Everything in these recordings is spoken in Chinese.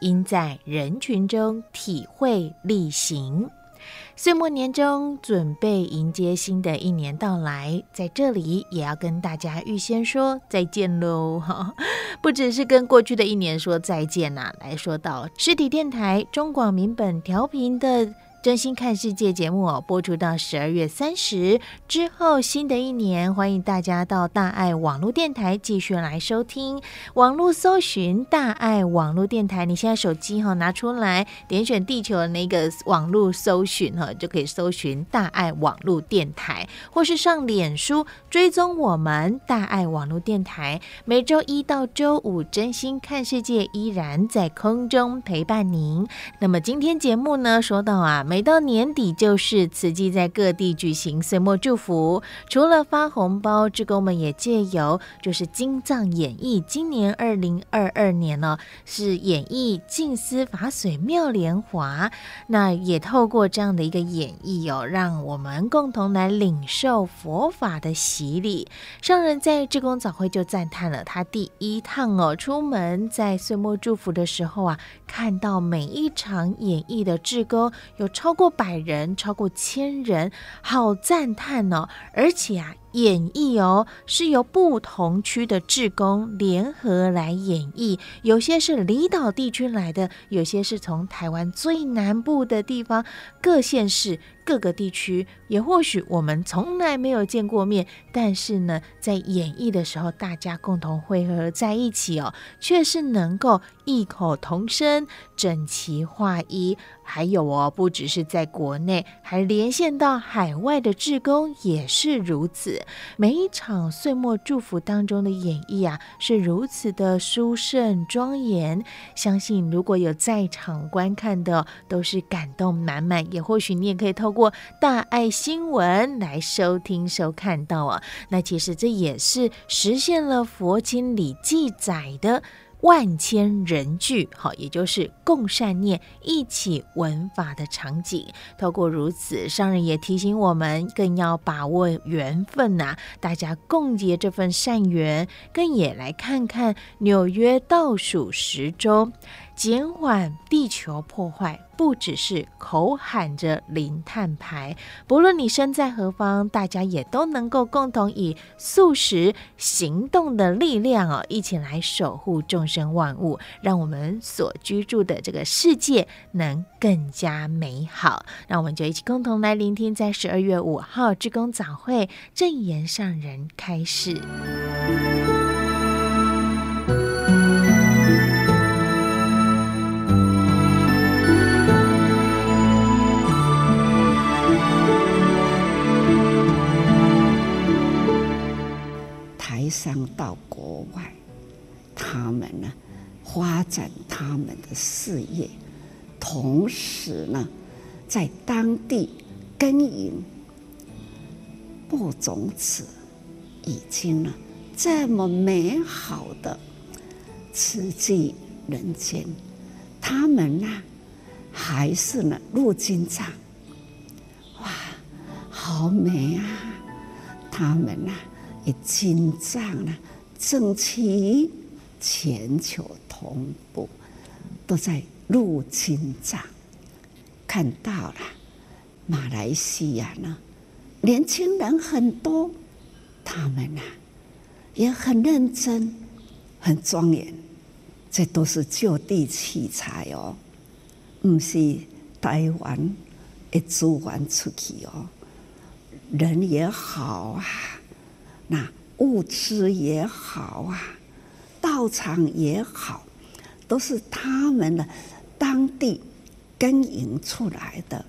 应在人群中体会力行。岁末年终，准备迎接新的一年到来，在这里也要跟大家预先说再见喽！不只是跟过去的一年说再见呐、啊，来说到实体电台中广民本调频的。真心看世界节目哦，播出到十二月三十之后，新的一年，欢迎大家到大爱网络电台继续来收听。网络搜寻大爱网络电台，你现在手机哈拿出来，点选地球的那个网络搜寻哈，就可以搜寻大爱网络电台，或是上脸书追踪我们大爱网络电台。每周一到周五，真心看世界依然在空中陪伴您。那么今天节目呢，说到啊。每到年底，就是慈济在各地举行岁末祝福。除了发红包，志工们也借由就是金藏演义，今年二零二二年呢，是演绎静思法水妙莲华。那也透过这样的一个演绎哦，让我们共同来领受佛法的洗礼。上人在志工早会就赞叹了，他第一趟哦出门在岁末祝福的时候啊，看到每一场演绎的志工有。超过百人，超过千人，好赞叹哦！而且啊。演绎哦，是由不同区的志工联合来演绎，有些是离岛地区来的，有些是从台湾最南部的地方，各县市、各个地区，也或许我们从来没有见过面，但是呢，在演绎的时候，大家共同汇合在一起哦，却是能够异口同声、整齐划一。还有哦，不只是在国内，还连线到海外的志工也是如此。每一场岁末祝福当中的演绎啊，是如此的殊胜庄严。相信如果有在场观看的，都是感动满满。也或许你也可以透过过大爱新闻来收听收看到啊。那其实这也是实现了佛经里记载的。万千人聚，好，也就是共善念、一起闻法的场景。透过如此，商人也提醒我们，更要把握缘分呐、大家共结这份善缘。更也来看看纽约倒数时钟。减缓地球破坏，不只是口喊着零碳排，不论你身在何方，大家也都能够共同以素食行动的力量哦，一起来守护众生万物，让我们所居住的这个世界能更加美好。那我们就一起共同来聆听，在十二月五号志工早会正言上人开始。他们呢发展他们的事业，同时呢在当地耕耘播种子，已经呢这么美好的慈济人间，他们呢还是呢入金藏，哇，好美啊！他们呢。经藏呢，整齐全球同步，都在入侵藏。看到了马来西亚呢，年轻人很多，他们呢也很认真，很庄严。这都是就地取材哦。不是台湾的资源出去哦，人也好啊，那物资也好啊，道场也好，都是他们的当地耕耘出来的，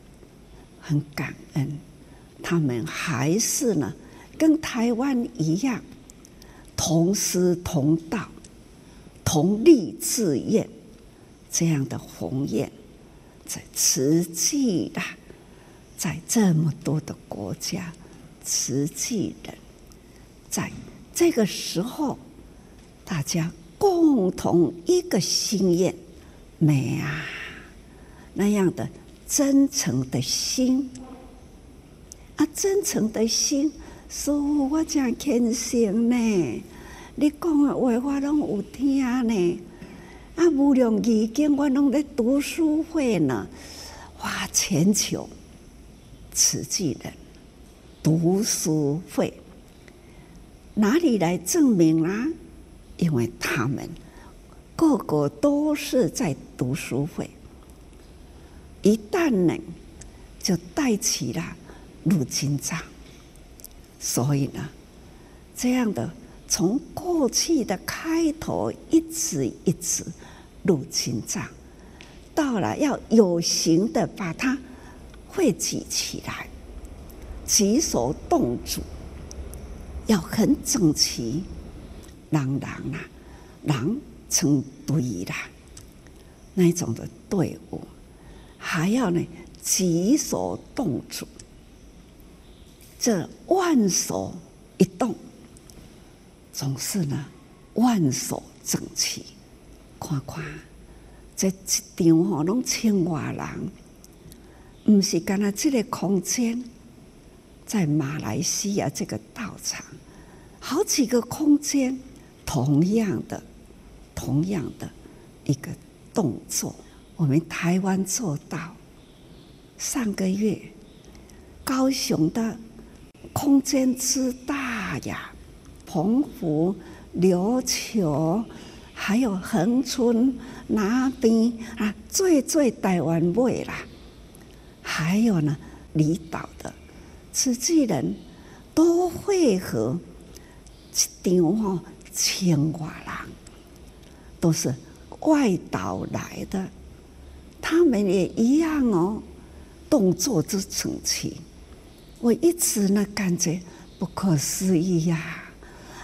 很感恩。他们还是呢，跟台湾一样，同师同道，同立志愿，这样的宏愿，在慈济啦，在这么多的国家，慈济人，在这个时候，大家共同一个心愿，美啊，那样的真诚的心。啊，真诚的心，师父我真虔诚呢。你讲的话我拢有听呢。啊，无量义经我拢在读书会呢。哇，全球慈济人读书会，哪里来证明啊？因为他们个个都是在读书会，一旦呢，就带起了。入经藏，所以呢，这样的从过去的开头一直一直入经藏，到了要有形的把它汇集起来，举手动足要很整齐，朗朗啊，人成队啦，那种的队伍，还要呢举手动足。这万手一动，总是呢万手整齐。看看这一场吼，拢千外人，不是干那这个空间，在马来西亚这个道场，好几个空间，同样的，同样的一个动作，我们台湾做到。上个月，高雄的。空间之大呀，澎湖、琉球，还有恒春那边啊，最最台湾味啦，还有呢，离岛的慈济人都会和，一场吼千外人，都是外岛来的，他们也一样哦，动作之整齐。我一直呢感觉不可思议呀！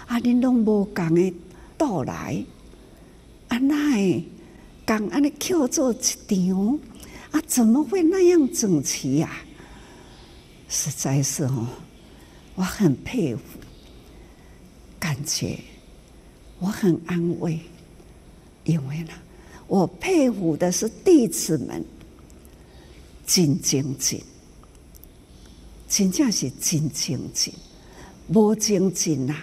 啊，你拢无共的到来，啊那共安尼扣做一场，啊怎么会那样整齐呀？实在是哦，我很佩服，感觉我很安慰，因为呢，我佩服的是弟子们，真精进。真正是真清净，无精进呐，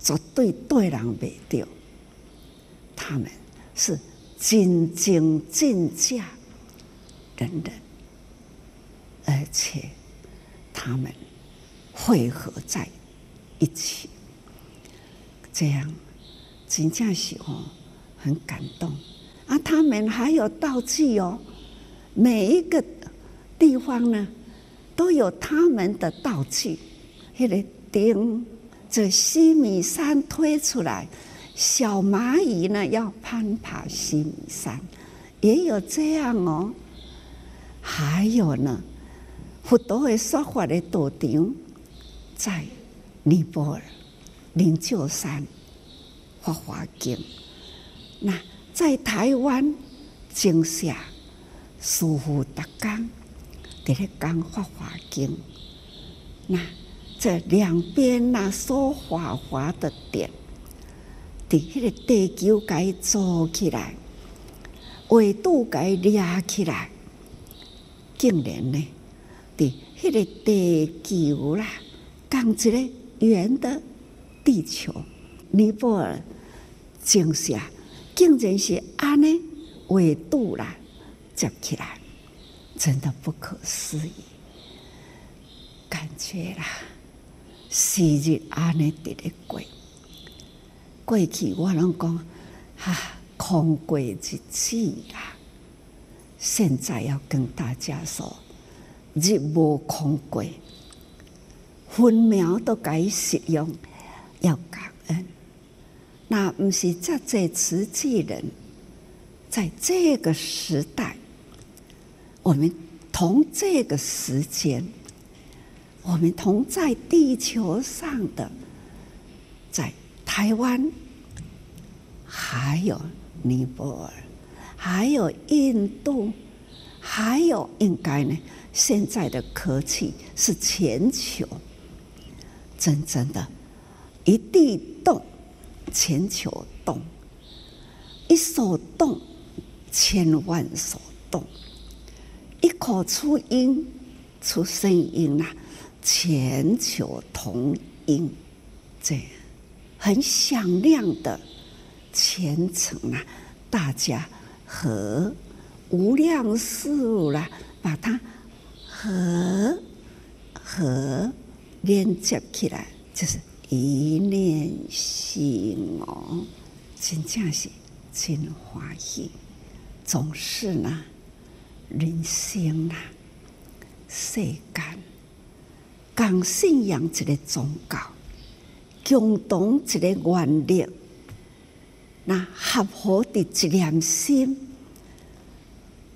绝对对人袂着。他们是真真正假人人，而且他们汇合在一起，这样真正是哦，很感动。啊，他们还有道具哦，每一个地方呢。都有他们的道具，那个钉，这西米山推出来，小蚂蚁呢要攀爬西米山，也有这样哦。还有呢，佛陀的说法的道场，在尼泊尔灵鹫山法华经，那在台湾金夏舒服达刚。在咧讲《法华经》，那这两边那说法华的点，在迄个地球该做起来，纬度给抓起来，竟然呢，在迄个地球啦，讲一个圆的地球，尼泊尔镜下竟然是安尼纬度啦，接起来。真的不可思议，感觉啦，昔日安尼伫咧过，过去我拢讲哈，空过一次啦，现在要跟大家说，日无空过，分秒都该使用，要感恩。那不是这这慈济人，在这个时代，我们同这个时间，我们同在地球上的，在台湾，还有尼泊尔。还有印度，还有应该呢？现在的科技是全球，真正的，一地动，全球动；一手动，千万手动；一口出音，出声音啊，全球同音，这样很响亮的虔诚啊，大家。和无量事物啦，把它和和连接起来，就是一念心哦，真正是真欢喜。总是呢，人生啊，世间共信仰一个宗教，共同一个原则。那合乎的一念心，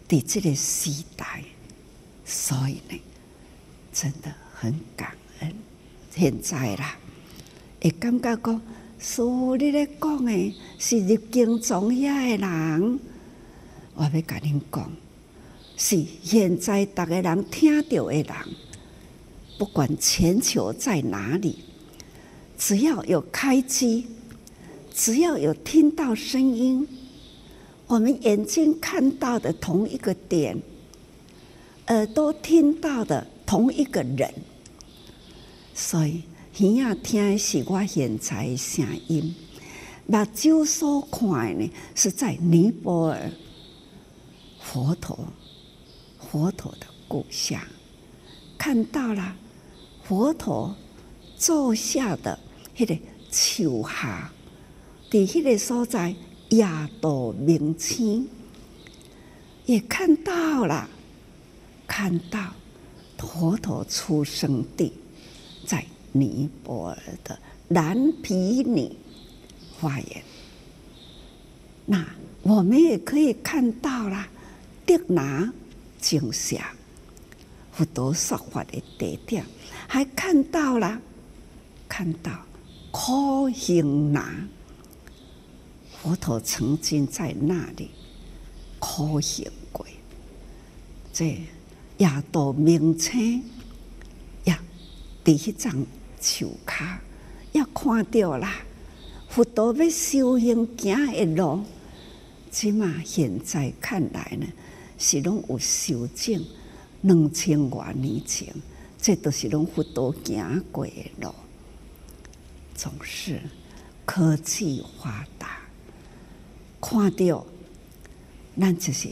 的这个时代，所以呢，真的很感恩。现在啦，会感觉讲，所你咧讲的是入经藏遐的人，我要跟恁讲，是现在逐个人听到的人，不管全球在哪里，只要有开机。只要有听到声音，我们眼睛看到的同一个点，耳朵听到的同一个人，所以耳仔听的是我现在声音，目睭所看呢是在尼泊尔佛陀佛陀的故乡，看到了佛陀坐下的那个树下。在迄个所在，亚朵明清也看到了，看到佛陀出生地尼泊尔的蓝毗尼花园。那我们也可以看到了，德那净舍佛陀说法的地点，还看到了，看到苦行那。佛陀曾经在那里苦行过，这亚朵明清呀，第一张树卡也看到了。佛陀要修行行的路，起码现在看来呢，是拢有修正两千多年前，这都是拢佛陀行过的路，总是科技发达。看到，咱就是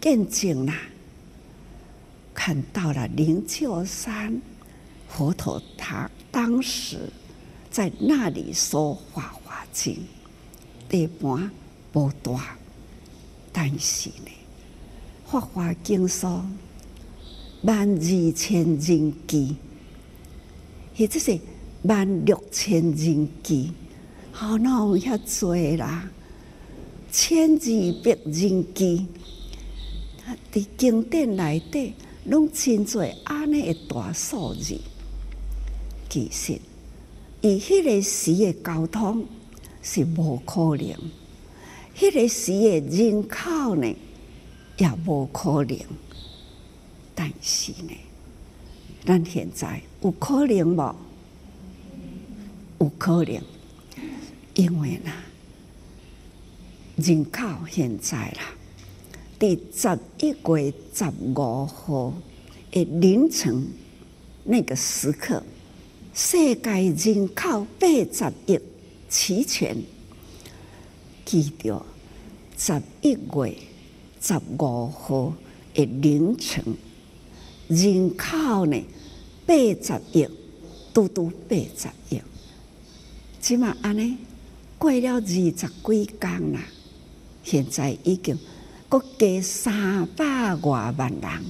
见证啦，看到了灵鷲山佛陀他当时在那里说《法华经》，地盘不大，但是呢，《法华经》说万二千人机，或者是万六千人机，好，那我们要追啦。千二百人机，他伫经典内底拢真济安尼个大数字。其实，以迄个时诶交通是无可能，迄个时诶人口呢也无可能。但是呢，咱现在有可能无？有可能，因为呢。人口现在啦，第十一月十五号的凌晨那个时刻，世界人口八十亿齐全。记着十一月十五号的凌晨，人口呢八十亿，拄拄八十亿。起码安尼过了二十几天啦。现在已经国加三百外万人，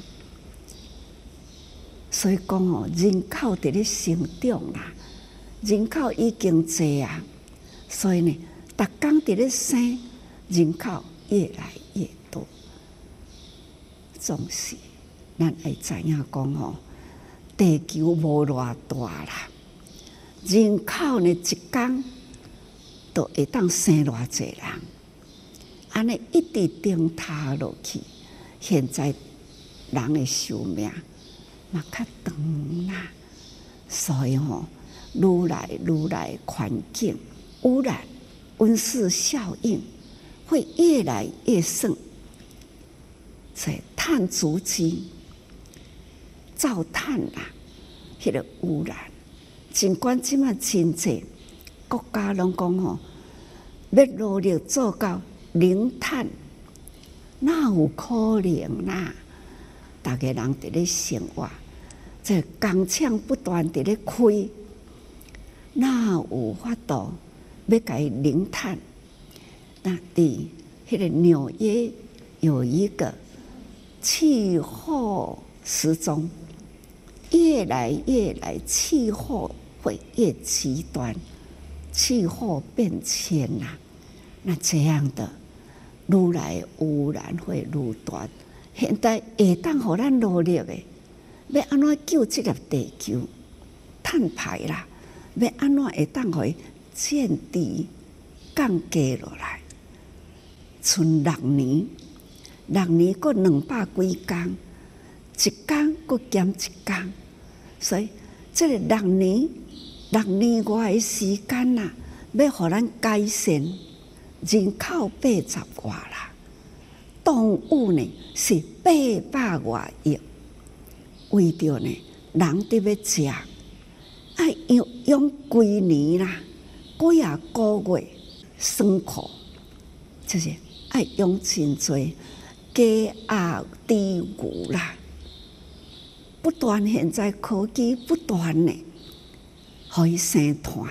所以讲哦，人口伫咧成长啦，人口已经济啊，所以呢，逐工伫咧生，人口越来越多，总是咱会知影讲哦，地球无偌大啦，人口呢一工都会当生偌济人。安尼一直顶塌落去，现在人的寿命嘛较长啦，所以吼、愈来愈来环境污染、温室效应会越来越盛，在碳足迹、造碳啦，迄、个污染，尽管即么真济国家拢讲吼，要努力做到。零碳，哪有可能啦？大家人伫咧生活，这工厂不断伫咧开，那有法度要改零碳？那伫迄个纽约有一个气候时钟，越来越来气候会越极端，气候变迁呐，那这样的。愈来污染会愈大，现在会当互咱努力的，要安怎救这个地球？碳排啦，要安怎会当互伊降低、降低落来？剩六年，六年过两百几工，一工过减一工，所以这个六年、六年外的时间呐，要互咱改善。人口八十外啦，动物呢是八百外亿，为着呢人得要食，爱用用几年啦，几啊个月生活，就是爱用真济鸡鸭猪牛啦，不断现在科技不断呢，可以生团，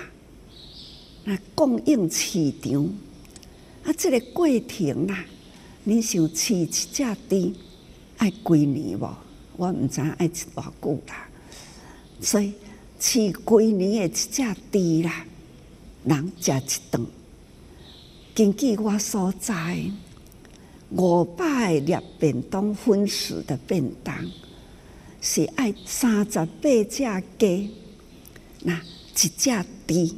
那供应市场。啊，这个过程啦，你想饲一只猪爱几年无？我毋知爱偌久啦。所以饲几年的一只猪啦，人食一顿。根据我所知，五百粒便当分食的便当，是爱三十八只鸡，那一只猪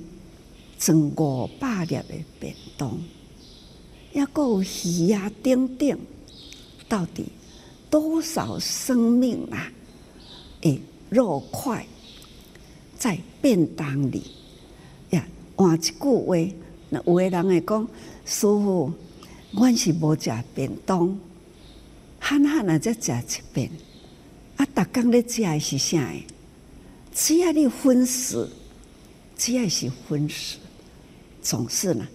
装五百粒的便当。也够有鱼啊，等等，到底多少生命啊？诶，肉块在便当里呀。换一句话，那有的人会讲：师父，阮是无食便当，憨憨啊，才食一遍。啊，逐工咧食的是啥？只要你荤食，只要是荤食，总是呢。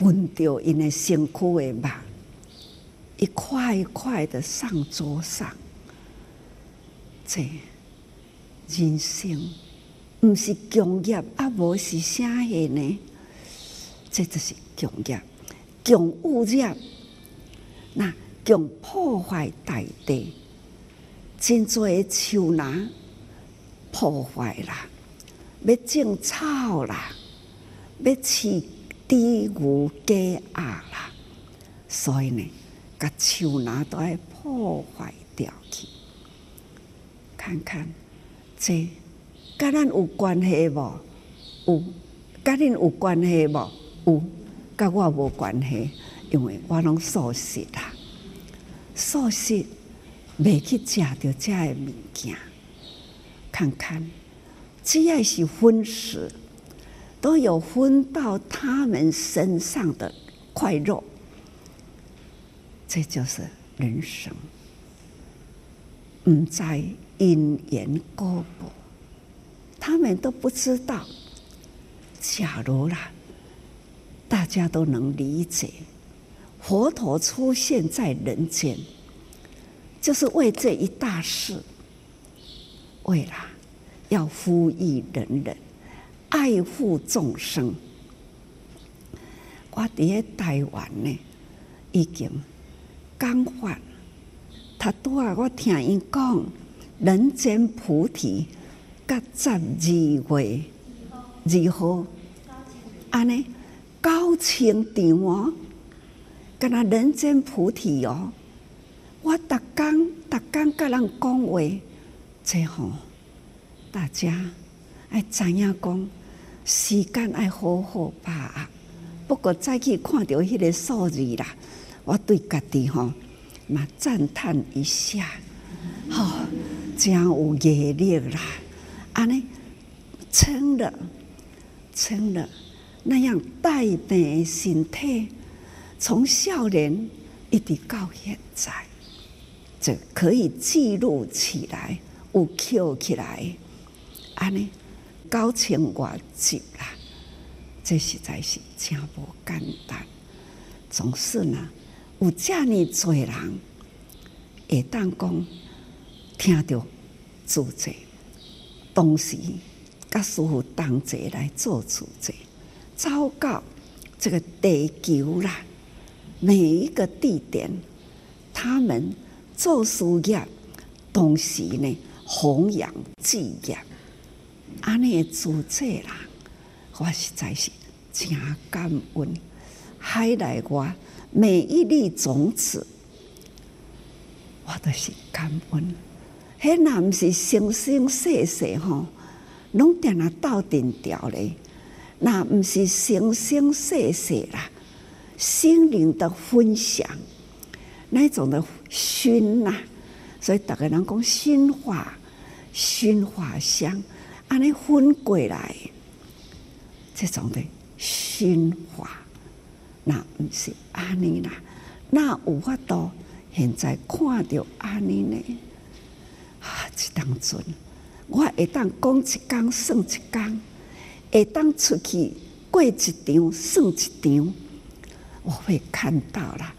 闻到因的身躯的肉，一块一块的上桌上，这人生不是共业，啊，无是啥个呢？这就是共业，共污染，那共破坏大地，真多树林破坏啦，要种草啦，要饲。猪牛鸡鸭啦，所以呢，把树林都要破坏掉去。看看这跟咱有关系无？有，跟恁有关系无？有，跟我无关系，因为我拢素食啦，素食未去食到这个物件。看看，只要是荤食。都有分到他们身上的块肉，这就是人生。唔在因缘果报，他们都不知道。假如啦，大家都能理解，佛陀出现在人间，就是为这一大事，为了要呼吁人人。爱护众生，我伫咧台湾呢，已经讲法，他拄啊，我听伊讲人间菩提，甲十二月二号，安尼高清场哦，敢若人间菩提哦，我逐工逐工甲人讲话，这吼大家爱知影讲，时间爱好好把握。不过再去看到迄个数字啦，我对家己吼嘛赞叹一下，吼、哦，真有毅力啦！安尼撑了，撑了那样带病的身体，从少年一直到现在，就可以记录起来，有扣起来，安尼九千多集啦。这实在是真无简单，总是呢，有这么多人会当讲听到主者，同时甲师父同齐来做主者，走到这个地球啦，每一个地点，他们做事业，同时呢弘扬志业，安尼主者啦。我实在是真感恩，海内外每一粒种子，我都是感恩。迄若毋是生生世世吼，拢定啊斗阵条咧。若毋是生生世世啦，心灵的分享，那种的熏呐，所以逐个人讲熏化、熏化香，安尼熏过来。这种的熏化，那毋是安尼啦，那有法度现在看到安尼呢？啊，这当阵我会当讲一工算一工，会当出去过一场算一场，我会看到啦，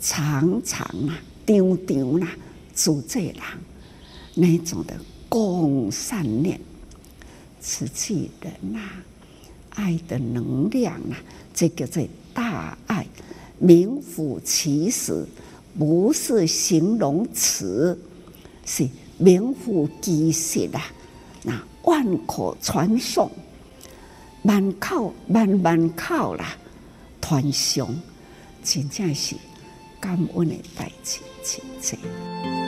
常常啦，场场啦，主这人那种的共善念，慈济人呐。爱的能量啊，这个叫大爱，名副其实，不是形容词，是名副其实啊！那万口传颂，万口万万口啦，传颂，真正是感恩的代志，真正。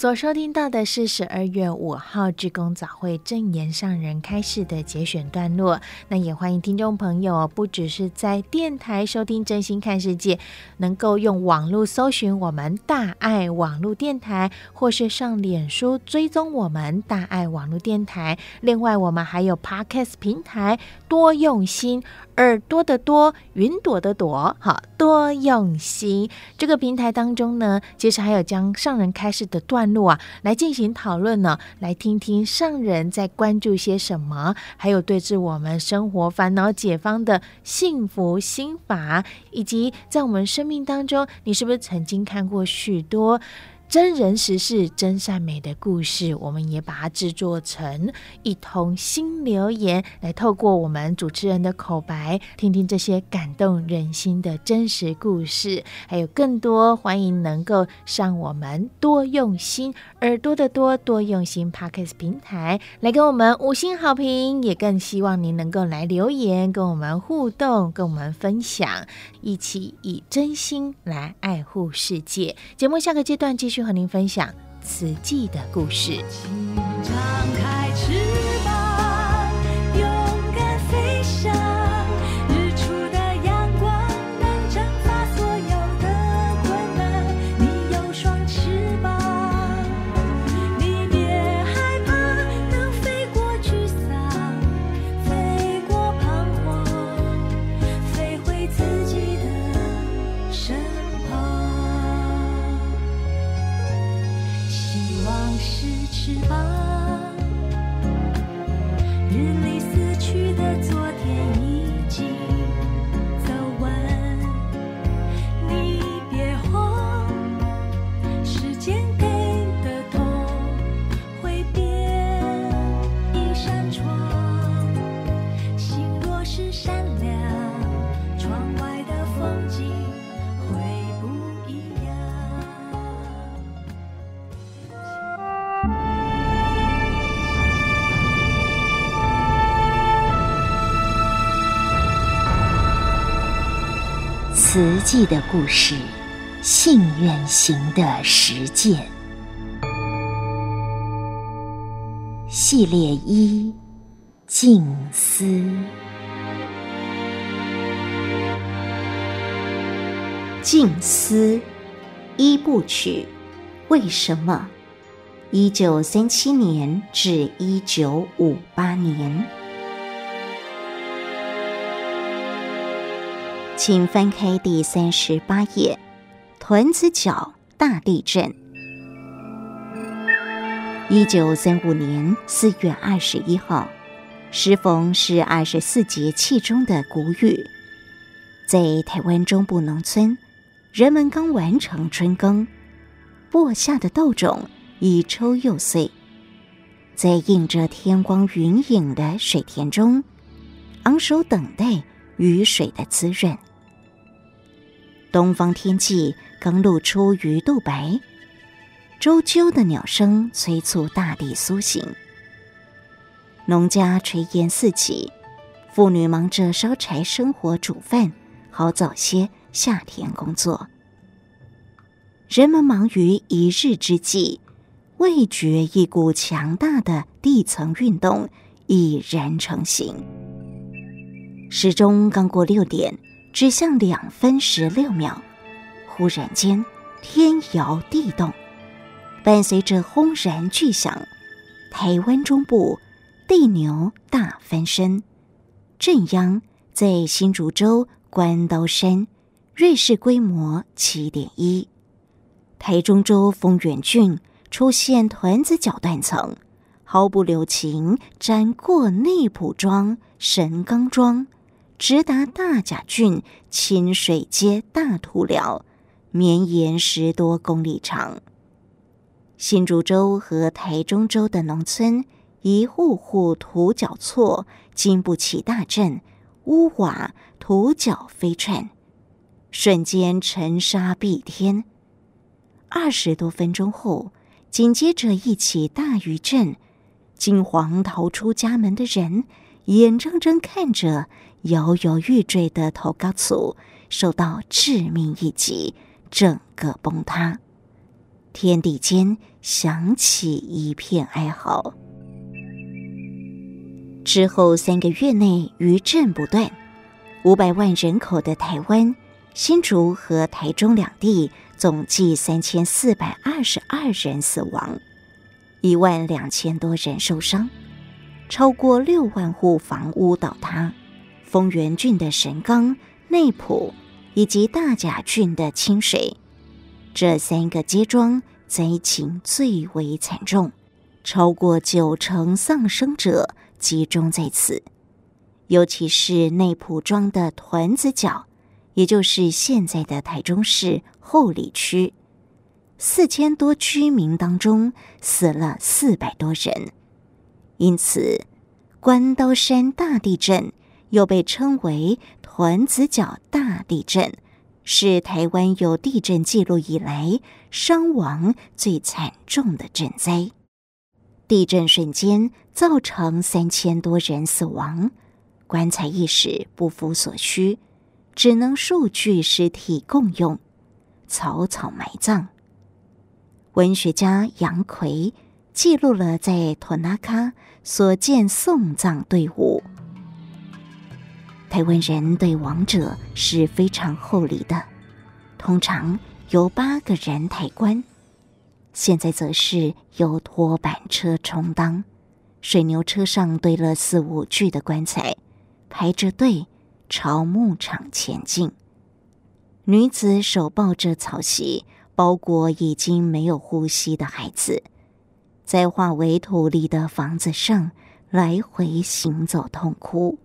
所收听到的是十二月五号志工早会正言上人开示的节选段落。那也欢迎听众朋友，不只是在电台收听《真心看世界》，能够用网络搜寻我们大爱网络电台，或是上脸书追踪我们大爱网络电台。另外，我们还有 Podcast 平台，多用心。耳朵的多，云朵的朵，好，多用心。这个平台当中呢，其实还有将上人开示的段落啊，来进行讨论呢，来听听上人在关注些什么，还有对治我们生活烦恼解方的幸福心法，以及在我们生命当中，你是不是曾经看过许多真人实事、真善美的故事，我们也把它制作成一通新留言，来透过我们主持人的口白，听听这些感动人心的真实故事。还有更多，欢迎能够上我们多用心耳朵的多多用心 Podcast 平台来给我们五星好评，也更希望您能够来留言，跟我们互动，跟我们分享，一起以真心来爱护世界。节目下个阶段继续。和您分享慈济的故事。慈记的故事，信愿行的实践系列一：静思。静思一部曲，为什么？一九三七年至一九五八年，请翻开第三十八页。屯子脚大地震。一九三五年四月二十一号，适逢是二十四节气中的谷雨，在台湾中部农村，人们刚完成春耕，播下的豆种。已抽又穗，在映着天光云影的水田中，昂首等待雨水的滋润。东方天际刚露出鱼肚白，啁啾的鸟声催促大地苏醒。农家炊烟四起，妇女忙着烧柴生火煮饭，好早些下田工作。人们忙于一日之计。味觉一股强大的地层运动已然成型。时钟刚过六点，指向两分十六秒，忽然间天摇地动，伴随着轰然巨响，台湾中部地牛大翻身。震央在新竹州关刀山，瑞士规模七点一。台中州丰原郡。出现团子脚断层，毫不留情辗过内埔庄、神冈庄，直达大甲郡清水街大土寮，绵延十多公里长。新竹州和台中州的农村，一户户土脚错，经不起大震，屋瓦土脚飞窜，瞬间尘沙蔽天。二十多分钟后。紧接着一起大余震，惊慌逃出家门的人，眼睁睁看着摇摇欲坠的土高厝受到致命一击，整个崩塌，天地间响起一片哀嚎。之后三个月内余震不断，五百万人口的台湾，新竹和台中两地。总计三千四百二十二人死亡，一万两千多人受伤，超过六万户房屋倒塌。丰原郡的神冈、内埔以及大甲郡的清水，这三个街庄灾情最为惨重，超过九成丧生者集中在此，尤其是内浦庄的团子角。也就是现在的台中市后里区，四千多居民当中死了四百多人，因此关刀山大地震又被称为屯子脚大地震，是台湾有地震记录以来伤亡最惨重的震灾。地震瞬间造成三千多人死亡，棺材一时不敷所需。只能数具尸体共用，草草埋葬。文学家杨奎记录了在托纳卡所见送葬队伍。台湾人对亡者是非常厚礼的，通常由八个人抬棺，现在则是由拖板车充当，水牛车上堆了四五具的棺材，排着队。朝牧场前进，女子手抱着草席，包裹已经没有呼吸的孩子，在化为土里的房子上来回行走，痛哭。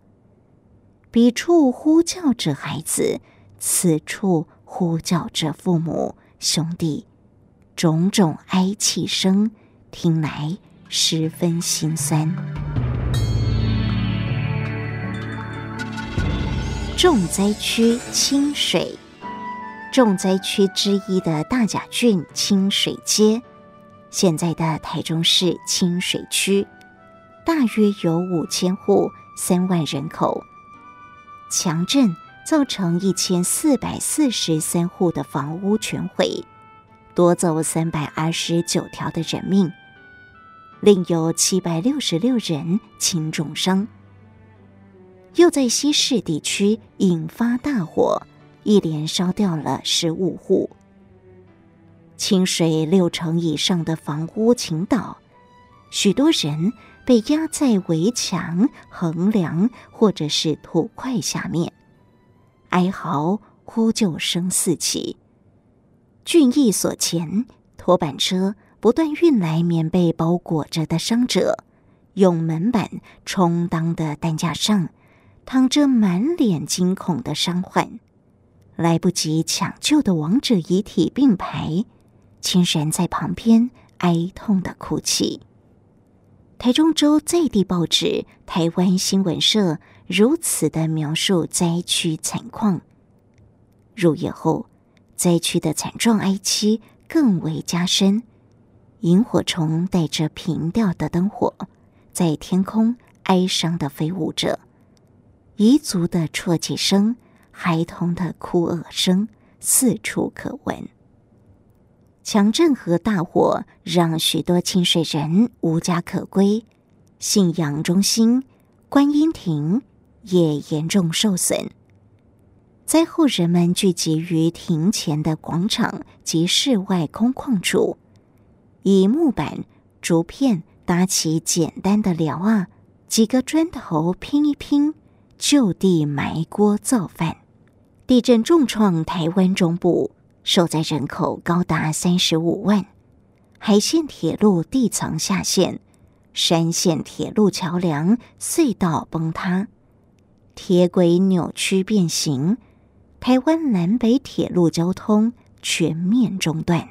彼处呼叫着孩子，此处呼叫着父母兄弟，种种哀泣声，听来十分心酸。重灾区清水，重灾区之一的大甲郡清水街，现在的台中市清水区，大约有五千户，三万人口。强震造成一千四百四十三户的房屋全毁，夺走三百二十九条的人命，另有七百六十六人轻重伤。又在西市地区引发大火，一连烧掉了十五户。清水六成以上的房屋倾倒，许多人被压在围墙、横梁或者是土块下面。哀嚎、呼救声四起。俊逸所前，拖板车不断运来棉被包裹着的伤者，用门板充当的担架上，躺着满脸惊恐的伤患。来不及抢救的亡者遗体并排，亲人在旁边哀痛的哭泣。台中州在地报纸《台湾新闻社》如此的描述灾区惨况。入夜后，灾区的惨状哀戚更为加深。萤火虫带着平调的灯火，在天空哀伤的飞舞着，彝族的啜泣声、孩童的哭愕声四处可闻。强震和大火让许多清水人无家可归，信仰中心、观音亭也严重受损。灾后，人们聚集于亭前的广场及室外空旷处，以木板、竹片搭起简单的寮啊，几个砖头拼一拼，就地埋锅造饭。地震重创台湾中部。受灾人口高达三十五万，海线铁路地层下陷，山线铁路桥梁隧道崩塌，铁轨扭曲变形，台湾南北铁路交通全面中断，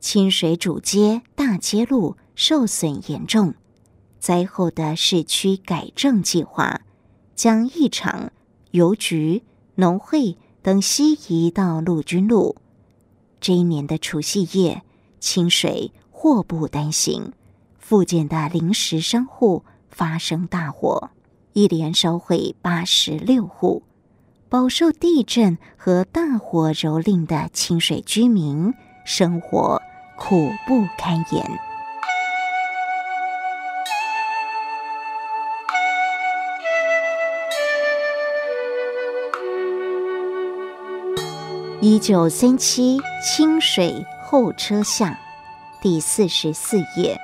清水主街大街路受损严重。灾后的市区改正计划，将议场、邮局、农会。等西移到陆军路。这一年的除夕夜，清水祸不单行，附近的临时商户发生大火，一连烧毁八十六户。饱受地震和大火蹂躏的清水居民，生活苦不堪言。一九三七清水后车巷第四十四页。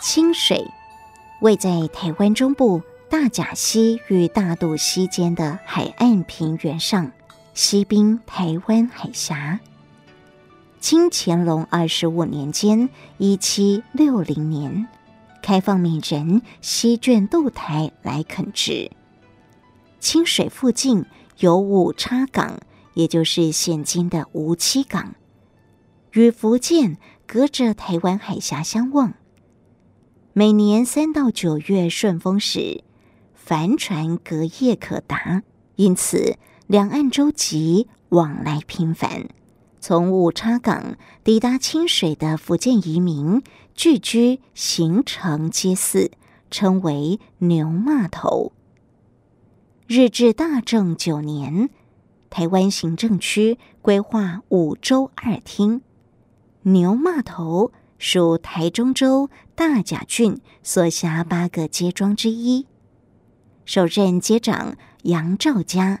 清水位在台湾中部大甲溪与大肚溪间的海岸平原上，西濒台湾海峡。清乾隆二十五年间（一七六零年），开放闽人西卷渡台来垦殖。清水附近有五叉港。也就是现今的梧栖港，与福建隔着台湾海峡相望。每年三到九月顺风时，帆船隔夜可达，因此两岸舟楫往来频繁。从五叉港抵达清水的福建移民聚居，行程皆似，称为牛骂头。日治大正九年。台湾行政区规划五州二厅，牛骂头属台中州大甲郡所辖八个街庄之一。首任街长杨肇嘉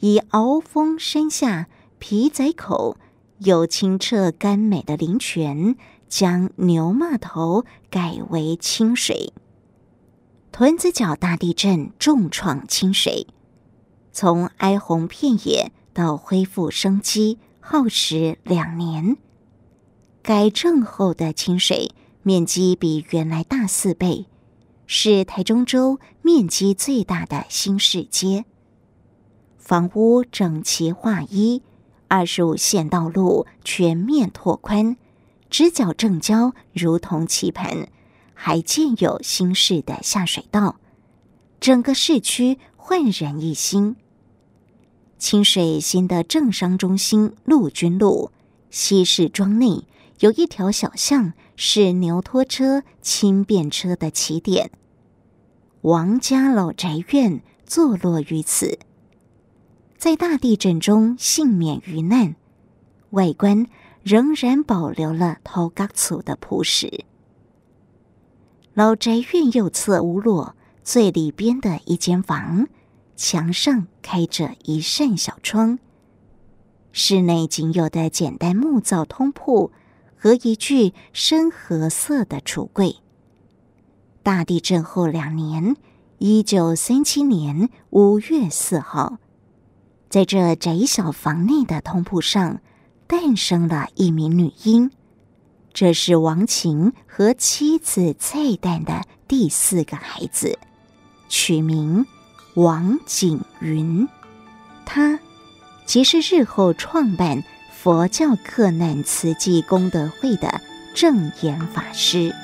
以鳌峰山下皮仔口有清澈甘美的林泉，将牛骂头改为清水。屯子角大地震重创清水。从哀鸿遍野到恢复生机，耗时两年。改正后的清水面积比原来大四倍，是台中州面积最大的新市街。房屋整齐划一，二十五线道路全面拓宽，直角正交如同棋盘，还建有新式的下水道，整个市区焕然一新。清水新的政商中心陆军路西市庄内有一条小巷，是牛拖车、轻便车的起点。王家老宅院坐落于此，在大地震中幸免于难，外观仍然保留了头嘎厝的朴实。老宅院右侧屋落最里边的一间房，墙上开着一扇小窗，室内仅有的简单木造通铺和一具深褐色的橱柜。大地震后两年，一九三七年五月四号。在这窄小房内的通铺上，诞生了一名女婴，这是王琴和妻子蔡旦的第四个孩子，取名王景云。他即是日后创办佛教克难慈济功德会的正言法师。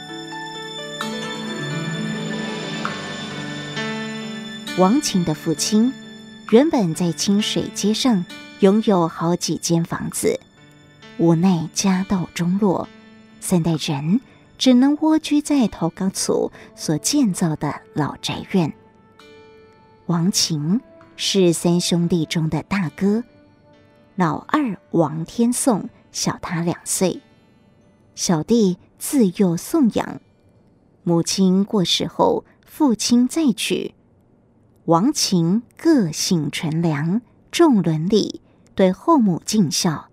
王琴的父亲。原本在清水街上拥有好几间房子，无奈家道中落，三代人只能蜗居在头高厝所建造的老宅院。王琴是三兄弟中的大哥，老二王天颂小他两岁，小弟自幼送养，母亲过世后，父亲再娶。王琴个性纯良，重伦理，对后母尽孝，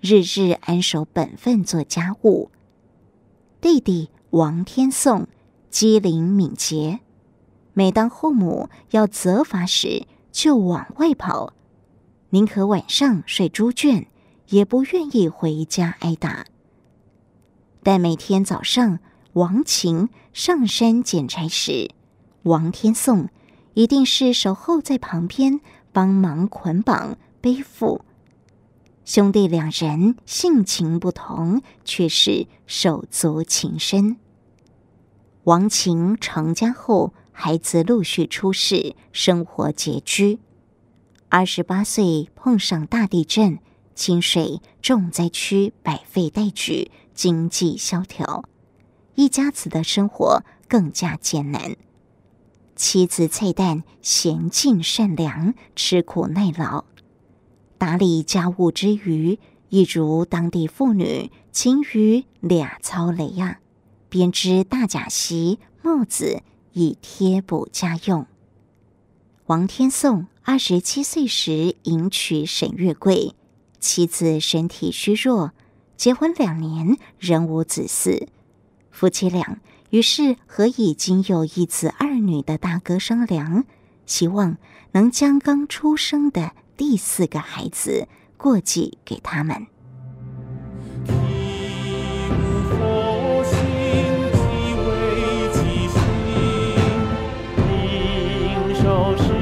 日日安守本分做家务。弟弟王天颂机灵敏捷，每当后母要责罚时，就往外跑，宁可晚上睡猪圈，也不愿意回家挨打。但每天早上王琴上山捡柴时，王天颂。一定是守候在旁边帮忙捆绑背负。兄弟两人性情不同，却是手足情深。王琴成家后，孩子陆续出世，生活拮据。二十八岁碰上大地震，清水重灾区百废待举，经济萧条，一家子的生活更加艰难。妻子蔡旦娴静善良，吃苦耐劳，打理家务之余，亦如当地妇女勤于俩操雷亚，编织大甲席、帽子，以贴补家用。王天颂二十七岁时迎娶沈月桂，妻子身体虚弱，结婚两年仍无子嗣，夫妻俩。于是和已经有一子二女的大哥商量，希望能将刚出生的第四个孩子过继给他们。so,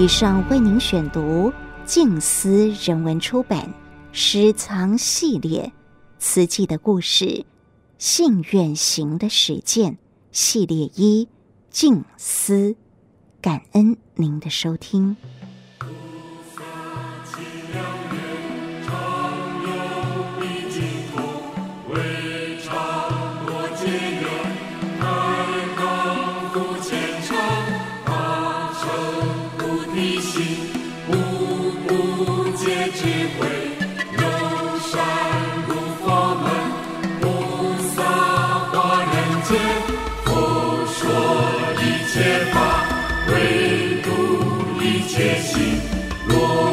以上为您选读静思人文出版《诗藏系列》慈济的故事，信愿行的实践系列一静思，感恩您的收听。Lord.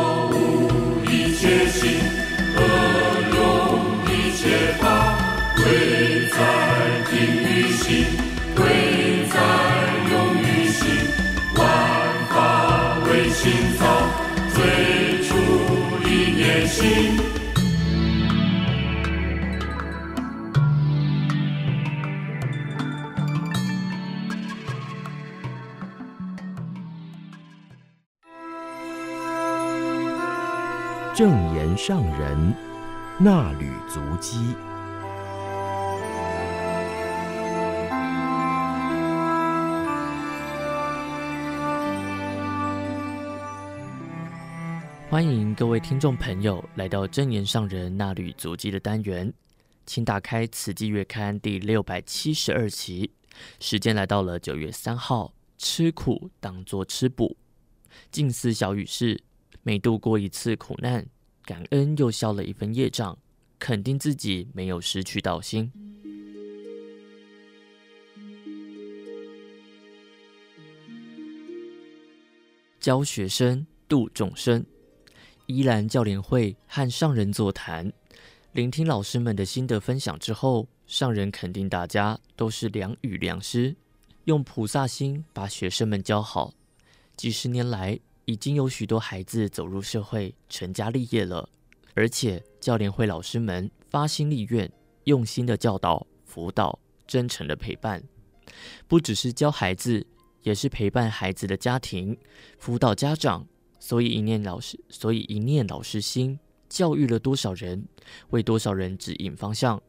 上人那履足迹。欢迎各位听众朋友来到真言上人那履足迹的单元，请打开《慈济月刊》第六百七十二期，时间来到了九月三号。吃苦当作吃补，近思小语是：每度过一次苦难，感恩又消了一分业障，肯定自己没有失去道心。教学生度众生，依兰教联会和上人座谈，聆听老师们的心得分享之后，上人肯定大家都是良语良师。用菩萨心把学生们教好，几十年来已经有许多孩子走入社会，成家立业了。而且教联会老师们发心立愿，用心的教导、辅导、真诚的陪伴，不只是教孩子，也是陪伴孩子的家庭，辅导家长。所以一念老师，所以一念老师心，教育了多少人，为多少人指引方向，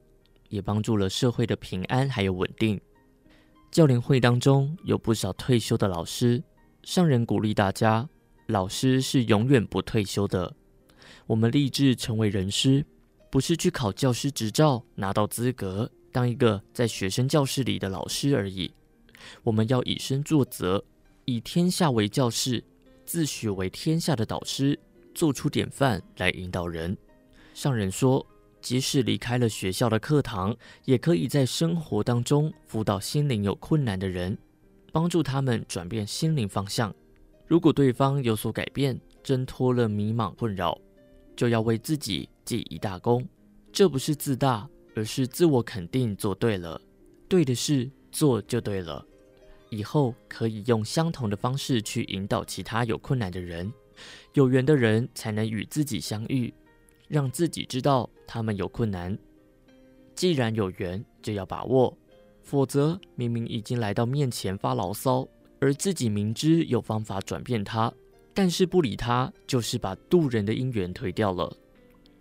也帮助了社会的平安还有稳定。教联会当中有不少退休的老师，上人鼓励大家，老师是永远不退休的。我们立志成为人师，不是去考教师执照拿到资格，当一个在学生教室里的老师而已。我们要以身作则，以天下为教室，自诩为天下的导师，做出典范来引导人。上人说。即使离开了学校的课堂，也可以在生活当中辅导心灵有困难的人，帮助他们转变心灵方向。如果对方有所改变，挣脱了迷茫困扰，就要为自己记一大功。这不是自大，而是自我肯定。做对了，对的事做就对了。以后可以用相同的方式去引导其他有困难的人。有缘的人才能与自己相遇。让自己知道他们有困难，既然有缘，就要把握，否则明明已经来到面前发牢骚，而自己明知有方法转变他，但是不理他，就是把渡人的因缘推掉了。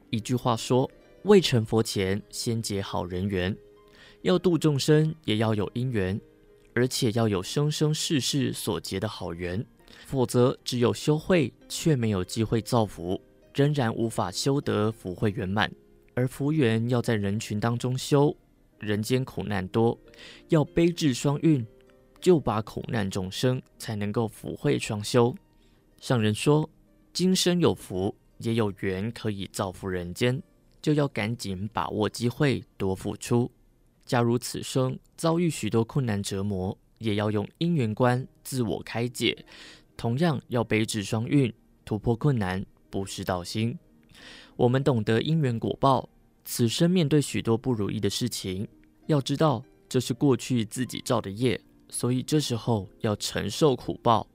一句话说：未成佛前，先结好人缘。要度众生，也要有因缘，而且要有生生世世所结的好缘，否则只有修慧，却没有机会造福。仍然无法修得福慧圆满，而福缘要在人群当中修。人间苦难多，要悲智双运，就把苦难众生才能够福慧双修。上人说，今生有福，也有缘可以造福人间，就要赶紧把握机会，多付出。假如此生遭遇许多困难折磨，也要用因缘观自我开解，同样要悲智双运，突破困难。不失道心，我们懂得因缘果报。此生面对许多不如意的事情，要知道这是过去自己造的业，所以这时候要承受苦报。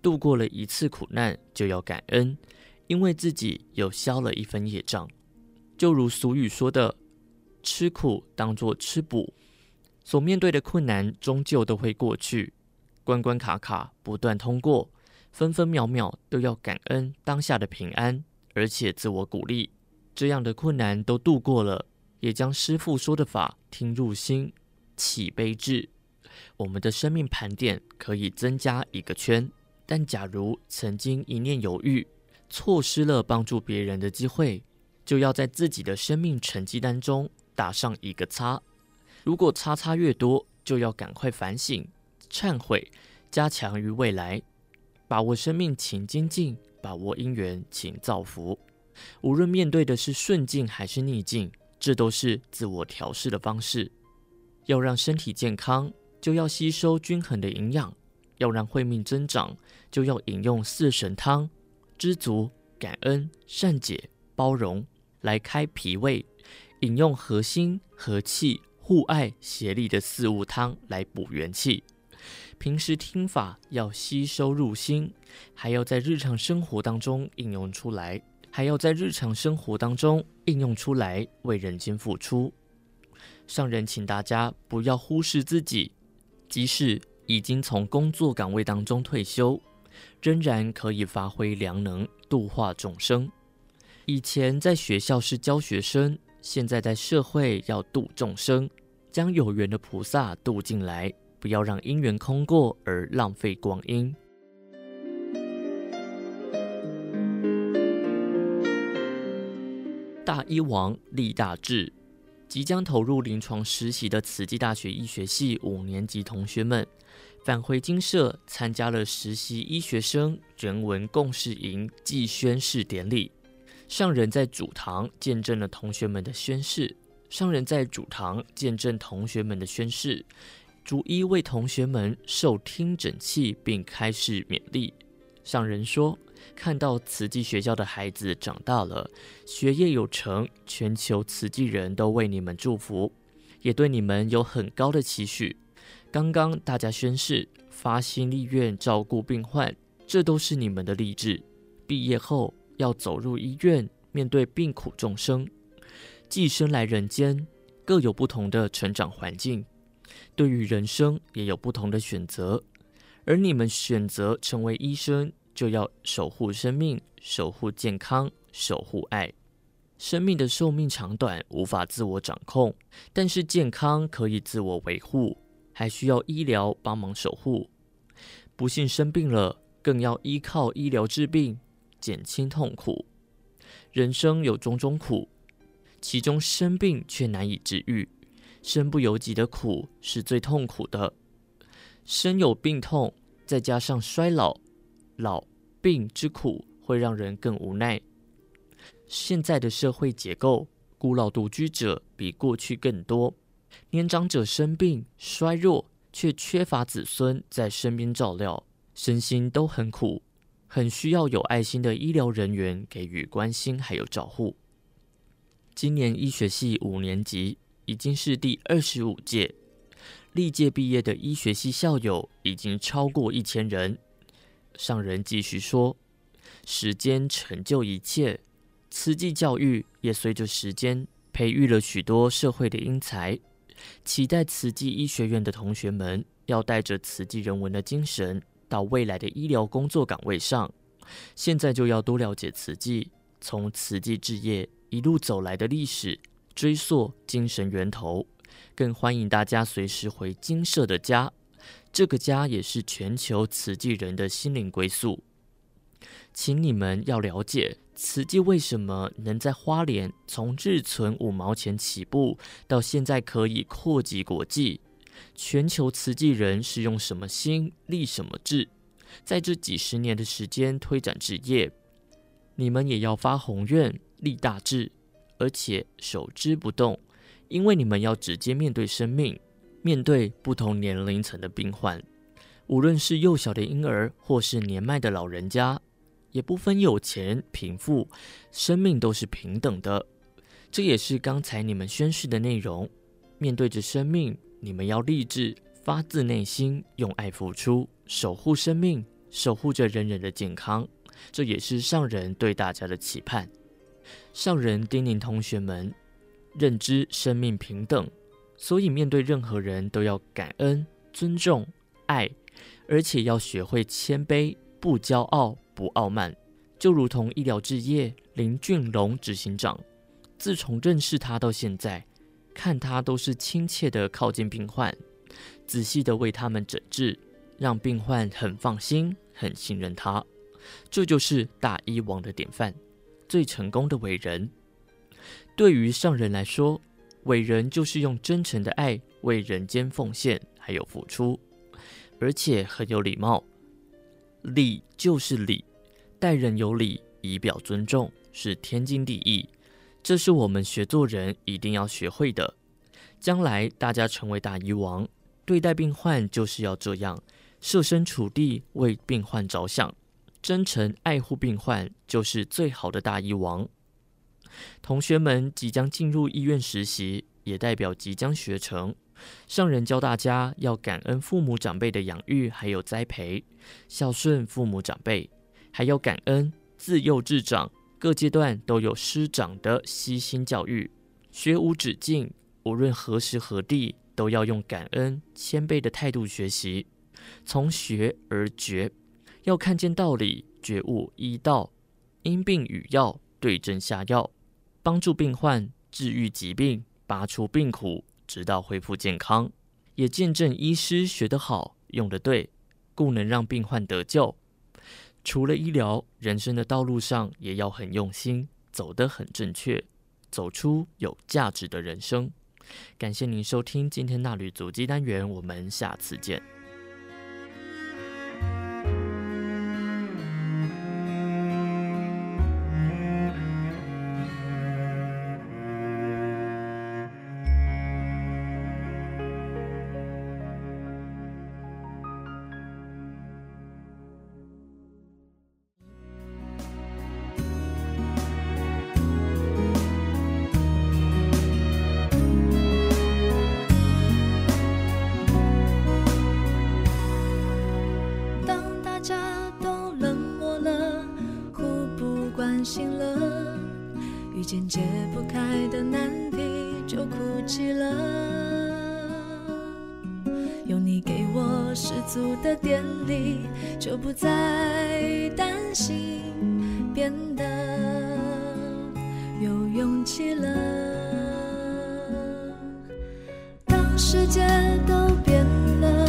度过了一次苦难，就要感恩，因为自己有消了一分业障。就如俗语说的：“吃苦当作吃补。”所面对的困难终究都会过去，关关卡卡不断通过。分分秒秒都要感恩当下的平安，而且自我鼓励，这样的困难都度过了，也将师父说的法听入心，起悲智。我们的生命盘点可以增加一个圈，但假如曾经一念犹豫，错失了帮助别人的机会，就要在自己的生命成绩单中打上一个叉。如果叉叉越多，就要赶快反省、忏悔，加强于未来。把握生命，请精进；把握因缘，请造福。无论面对的是顺境还是逆境，这都是自我调试的方式。要让身体健康，就要吸收均衡的营养；要让慧命增长，就要饮用四神汤：知足、感恩、善解、包容，来开脾胃；饮用和心、和气、互爱、协力的四物汤，来补元气。平时听法要吸收入心，还要在日常生活当中应用出来，还要在日常生活当中应用出来，为人间付出。上人请大家不要忽视自己，即使已经从工作岗位当中退休，仍然可以发挥良能，度化众生。以前在学校是教学生，现在在社会要度众生，将有缘的菩萨度进来，不要让因缘空过而浪费光阴。大医王立大志，即将投入临床实习的慈济大学医学系五年级同学们，返回精舍参加了实习医学生人文共识营暨宣誓典礼。上人在主堂见证了同学们的宣誓，上人在主堂见证同学们的宣誓，逐一为同学们受听诊器，并开示勉励。上人说：“看到慈济学校的孩子长大了，学业有成，全球慈济人都为你们祝福，也对你们有很高的期许。刚刚大家宣誓发心立愿照顾病患，这都是你们的励志。毕业后。”要走入医院，面对病苦众生，寄生来人间，各有不同的成长环境，对于人生也有不同的选择。而你们选择成为医生，就要守护生命，守护健康，守护爱。生命的寿命长短无法自我掌控，但是健康可以自我维护，还需要医疗帮忙守护。不幸生病了，更要依靠医疗治病。减轻痛苦，人生有种种苦，其中生病却难以治愈，身不由己的苦是最痛苦的。身有病痛，再加上衰老、老病之苦，会让人更无奈。现在的社会结构，孤老独居者比过去更多，年长者生病衰弱，却缺乏子孙在身边照料，身心都很苦。很需要有爱心的医疗人员给予关心还有照护。今年医学系五年级已经是第二十五届，历届毕业的医学系校友已经超过一千人。上人继续说：“时间成就一切，慈济教育也随着时间培育了许多社会的英才。期待慈济医学院的同学们要带着慈济人文的精神。”到未来的医疗工作岗位上，现在就要多了解慈济，从慈济置业一路走来的历史，追溯精神源头。更欢迎大家随时回精舍的家，这个家也是全球慈济人的心灵归宿。请你们要了解慈济为什么能在花莲从日存五毛钱起步，到现在可以扩及国际。全球慈济人是用什么心立什么志，在这几十年的时间推展职业，你们也要发宏愿立大志，而且守之不动，因为你们要直接面对生命，面对不同年龄层的病患，无论是幼小的婴儿或是年迈的老人家，也不分有钱贫富，生命都是平等的。这也是刚才你们宣誓的内容，面对着生命。你们要立志，发自内心用爱付出，守护生命，守护着人人的健康。这也是上人对大家的期盼。上人叮咛同学们，认知生命平等，所以面对任何人都要感恩、尊重、爱，而且要学会谦卑，不骄傲、不傲慢。就如同医疗置业林俊龙执行长，自从认识他到现在。看他都是亲切的靠近病患，仔细的为他们诊治，让病患很放心、很信任他。这就是大医王的典范，最成功的伟人。对于上人来说，伟人就是用真诚的爱为人间奉献，还有付出，而且很有礼貌。礼就是礼，待人有礼，以表尊重，是天经地义。这是我们学做人一定要学会的。将来大家成为大医王，对待病患就是要这样，设身处地为病患着想，真诚爱护病患，就是最好的大医王。同学们即将进入医院实习，也代表即将学成。上人教大家要感恩父母长辈的养育还有栽培，孝顺父母长辈，还要感恩自幼至长。各阶段都有师长的悉心教育，学无止境。无论何时何地，都要用感恩、谦卑的态度学习，从学而觉，要看见道理，觉悟医道，因病与药，对症下药，帮助病患治愈疾病，拔除病苦，直到恢复健康。也见证医师学得好，用得对，故能让病患得救。除了医疗，人生的道路上也要很用心，走得很正确，走出有价值的人生。感谢您收听今天衲履足迹单元，我们下次见。间解不开的难题就哭泣了。有你给我十足的电力，就不再担心变得有勇气了。当世界都变了，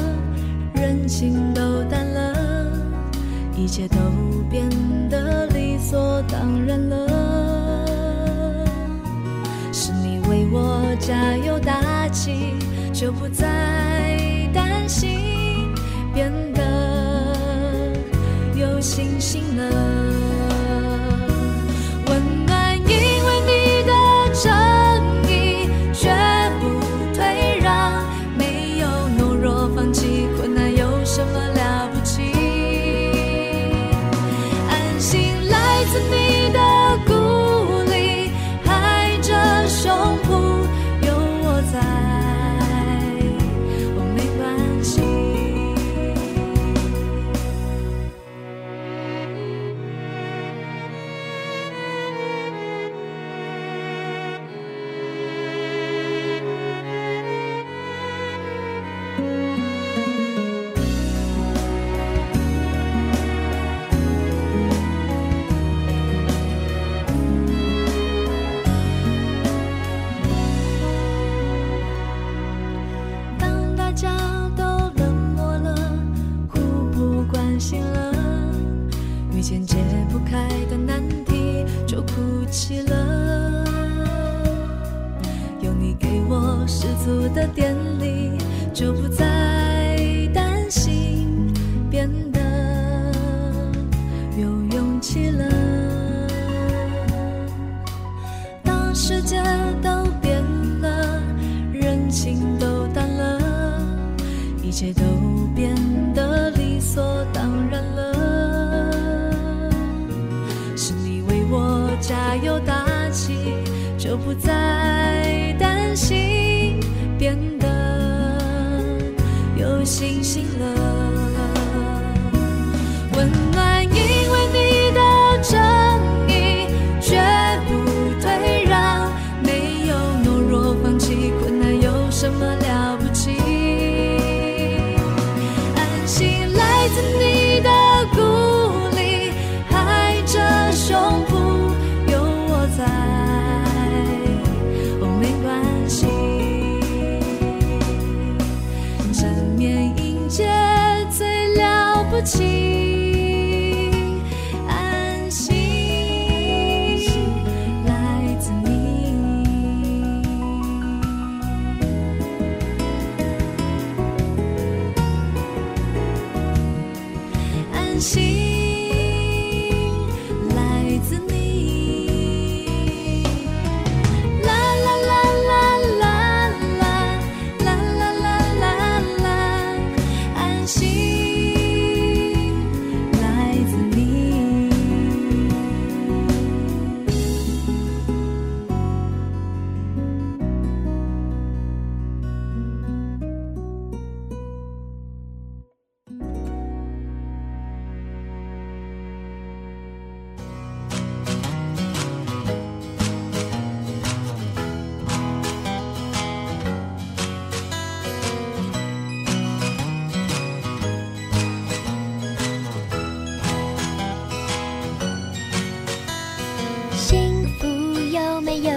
人心都淡了，一切都变得理所当然了。加油打气，就不再担心，变得有信心了。就不再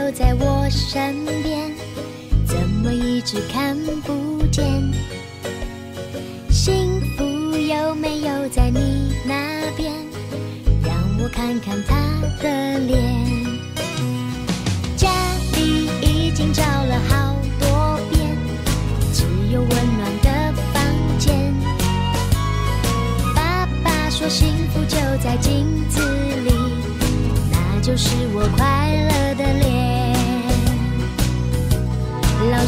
就在我身边，怎么一直看不见？幸福有没有在你那边？让我看看他的脸。家里已经找了好多遍，只有温暖的房间。爸爸说幸福就在镜子里，那就是我快乐的脸。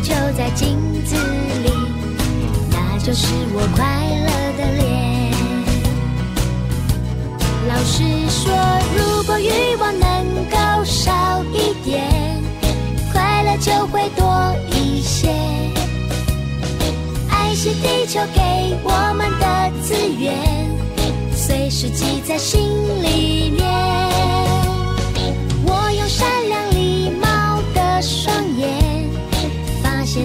就在镜子里，那就是我快乐的脸。老师说，如果欲望能够少一点，快乐就会多一些。爱是地球给我们的资源，随时记在心里面。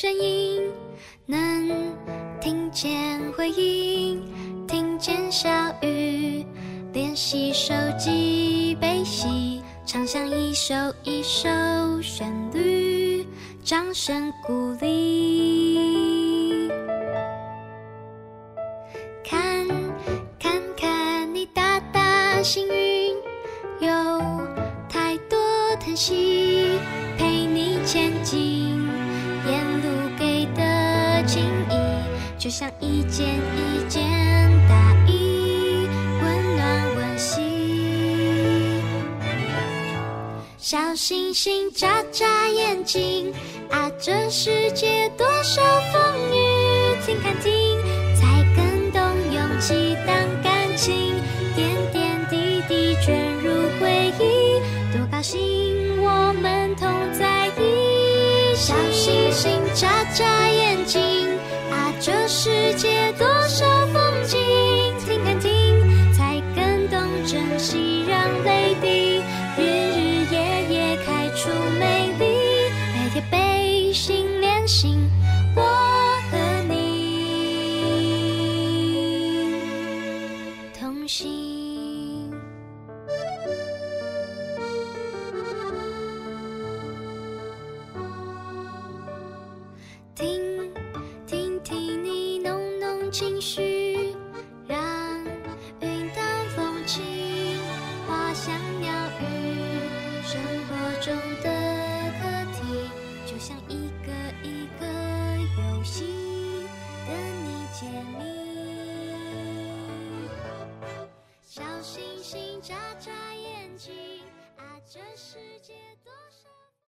声音能听见回应听见小雨练习收集悲喜唱响一首一首旋律掌声鼓励。就像一件一件大衣温暖温馨。小星星眨眨眼睛啊这世界多少风雨请看清